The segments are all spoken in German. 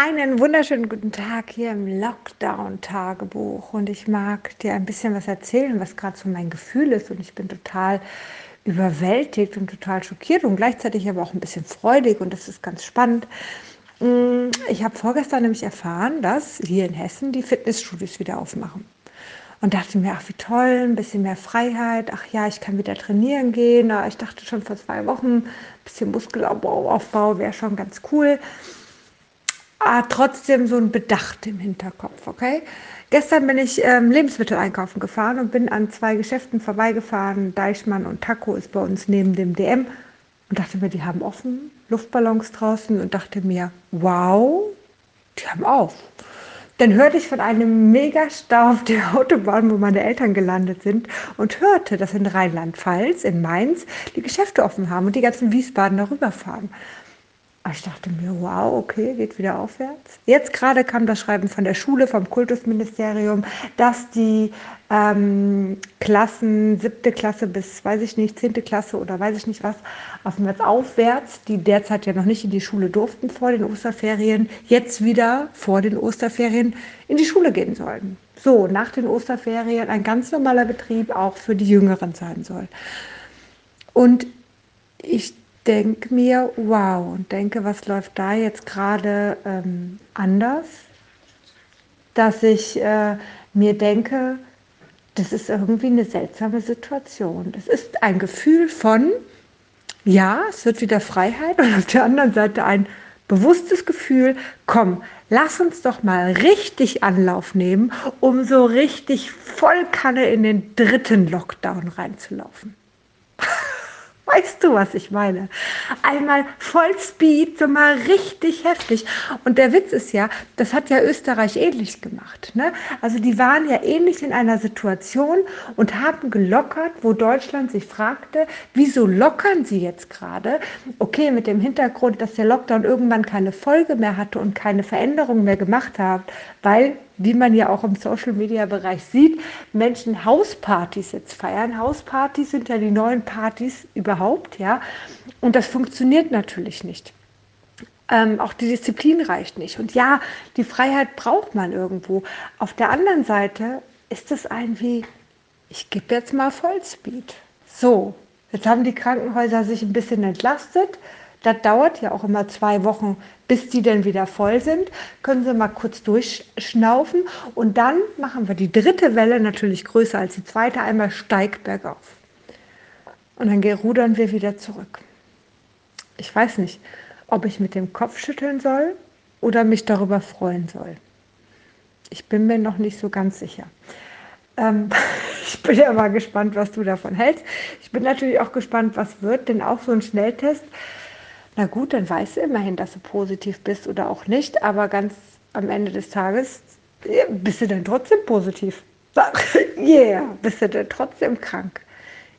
Einen wunderschönen guten Tag hier im Lockdown-Tagebuch. Und ich mag dir ein bisschen was erzählen, was gerade so mein Gefühl ist. Und ich bin total überwältigt und total schockiert und gleichzeitig aber auch ein bisschen freudig. Und das ist ganz spannend. Mm, ich habe vorgestern nämlich erfahren, dass hier in Hessen die Fitnessstudios wieder aufmachen. Und dachte mir, ach wie toll, ein bisschen mehr Freiheit, ach ja, ich kann wieder trainieren gehen. Ich dachte schon vor zwei Wochen, ein bisschen Muskelaufbau wäre schon ganz cool ah, trotzdem so ein Bedacht im Hinterkopf, okay? Gestern bin ich ähm, Lebensmittel einkaufen gefahren und bin an zwei Geschäften vorbeigefahren. Deichmann und Taco ist bei uns neben dem DM und dachte mir, die haben offen, Luftballons draußen und dachte mir, wow, die haben auf. Dann hörte ich von einem Megastau auf der Autobahn, wo meine Eltern gelandet sind und hörte, dass in Rheinland-Pfalz, in Mainz, die Geschäfte offen haben und die ganzen Wiesbaden darüber fahren. Ich dachte mir, wow, okay, geht wieder aufwärts. Jetzt gerade kam das Schreiben von der Schule, vom Kultusministerium, dass die ähm, Klassen, siebte Klasse bis, weiß ich nicht, zehnte Klasse oder weiß ich nicht was, aufwärts aufwärts, die derzeit ja noch nicht in die Schule durften vor den Osterferien, jetzt wieder vor den Osterferien in die Schule gehen sollen. So, nach den Osterferien ein ganz normaler Betrieb auch für die Jüngeren sein soll. Und ich denke mir, wow, und denke, was läuft da jetzt gerade ähm, anders, dass ich äh, mir denke, das ist irgendwie eine seltsame Situation. Das ist ein Gefühl von, ja, es wird wieder Freiheit und auf der anderen Seite ein bewusstes Gefühl, komm, lass uns doch mal richtig Anlauf nehmen, um so richtig voll Kanne in den dritten Lockdown reinzulaufen. Weißt du, was ich meine? Einmal Vollspeed, so mal richtig heftig. Und der Witz ist ja, das hat ja Österreich ähnlich gemacht. Ne? Also die waren ja ähnlich in einer Situation und haben gelockert, wo Deutschland sich fragte, wieso lockern sie jetzt gerade? Okay, mit dem Hintergrund, dass der Lockdown irgendwann keine Folge mehr hatte und keine Veränderung mehr gemacht hat, weil wie man ja auch im Social-Media-Bereich sieht, Menschen Hauspartys jetzt feiern. Hauspartys sind ja die neuen Partys überhaupt, ja. Und das funktioniert natürlich nicht. Ähm, auch die Disziplin reicht nicht. Und ja, die Freiheit braucht man irgendwo. Auf der anderen Seite ist es ein wie, ich gebe jetzt mal Vollspeed. So, jetzt haben die Krankenhäuser sich ein bisschen entlastet. Das dauert ja auch immer zwei Wochen, bis die dann wieder voll sind. Können Sie mal kurz durchschnaufen und dann machen wir die dritte Welle natürlich größer als die zweite, einmal steig bergauf. Und dann rudern wir wieder zurück. Ich weiß nicht, ob ich mit dem Kopf schütteln soll oder mich darüber freuen soll. Ich bin mir noch nicht so ganz sicher. Ähm, ich bin ja mal gespannt, was du davon hältst. Ich bin natürlich auch gespannt, was wird, denn auch so ein Schnelltest na gut, dann weißt du immerhin, dass du positiv bist oder auch nicht, aber ganz am Ende des Tages bist du dann trotzdem positiv. yeah, bist du dann trotzdem krank.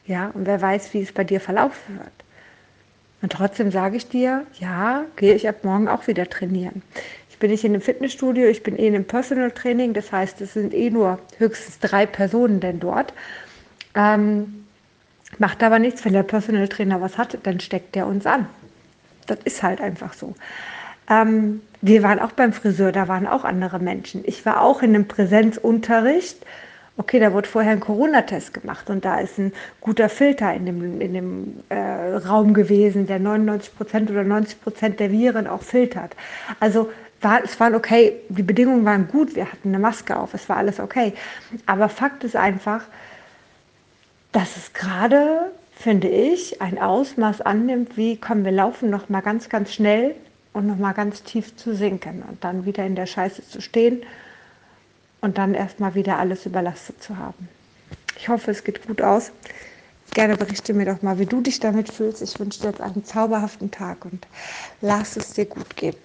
Ja, und wer weiß, wie es bei dir verlaufen wird. Und trotzdem sage ich dir, ja, gehe ich ab morgen auch wieder trainieren. Ich bin nicht in einem Fitnessstudio, ich bin eh in einem Personal Training, das heißt, es sind eh nur höchstens drei Personen denn dort. Ähm, macht aber nichts, wenn der Personal Trainer was hat, dann steckt der uns an. Das ist halt einfach so. Ähm, wir waren auch beim Friseur, da waren auch andere Menschen. Ich war auch in einem Präsenzunterricht. Okay, da wurde vorher ein Corona-Test gemacht und da ist ein guter Filter in dem, in dem äh, Raum gewesen, der 99 Prozent oder 90 Prozent der Viren auch filtert. Also war, es waren okay, die Bedingungen waren gut, wir hatten eine Maske auf, es war alles okay. Aber Fakt ist einfach, dass es gerade finde ich, ein Ausmaß annimmt, wie kommen wir laufen noch mal ganz, ganz schnell und noch mal ganz tief zu sinken und dann wieder in der Scheiße zu stehen und dann erstmal wieder alles überlastet zu haben. Ich hoffe, es geht gut aus. Gerne berichte mir doch mal, wie du dich damit fühlst. Ich wünsche dir jetzt einen zauberhaften Tag und lass es dir gut gehen.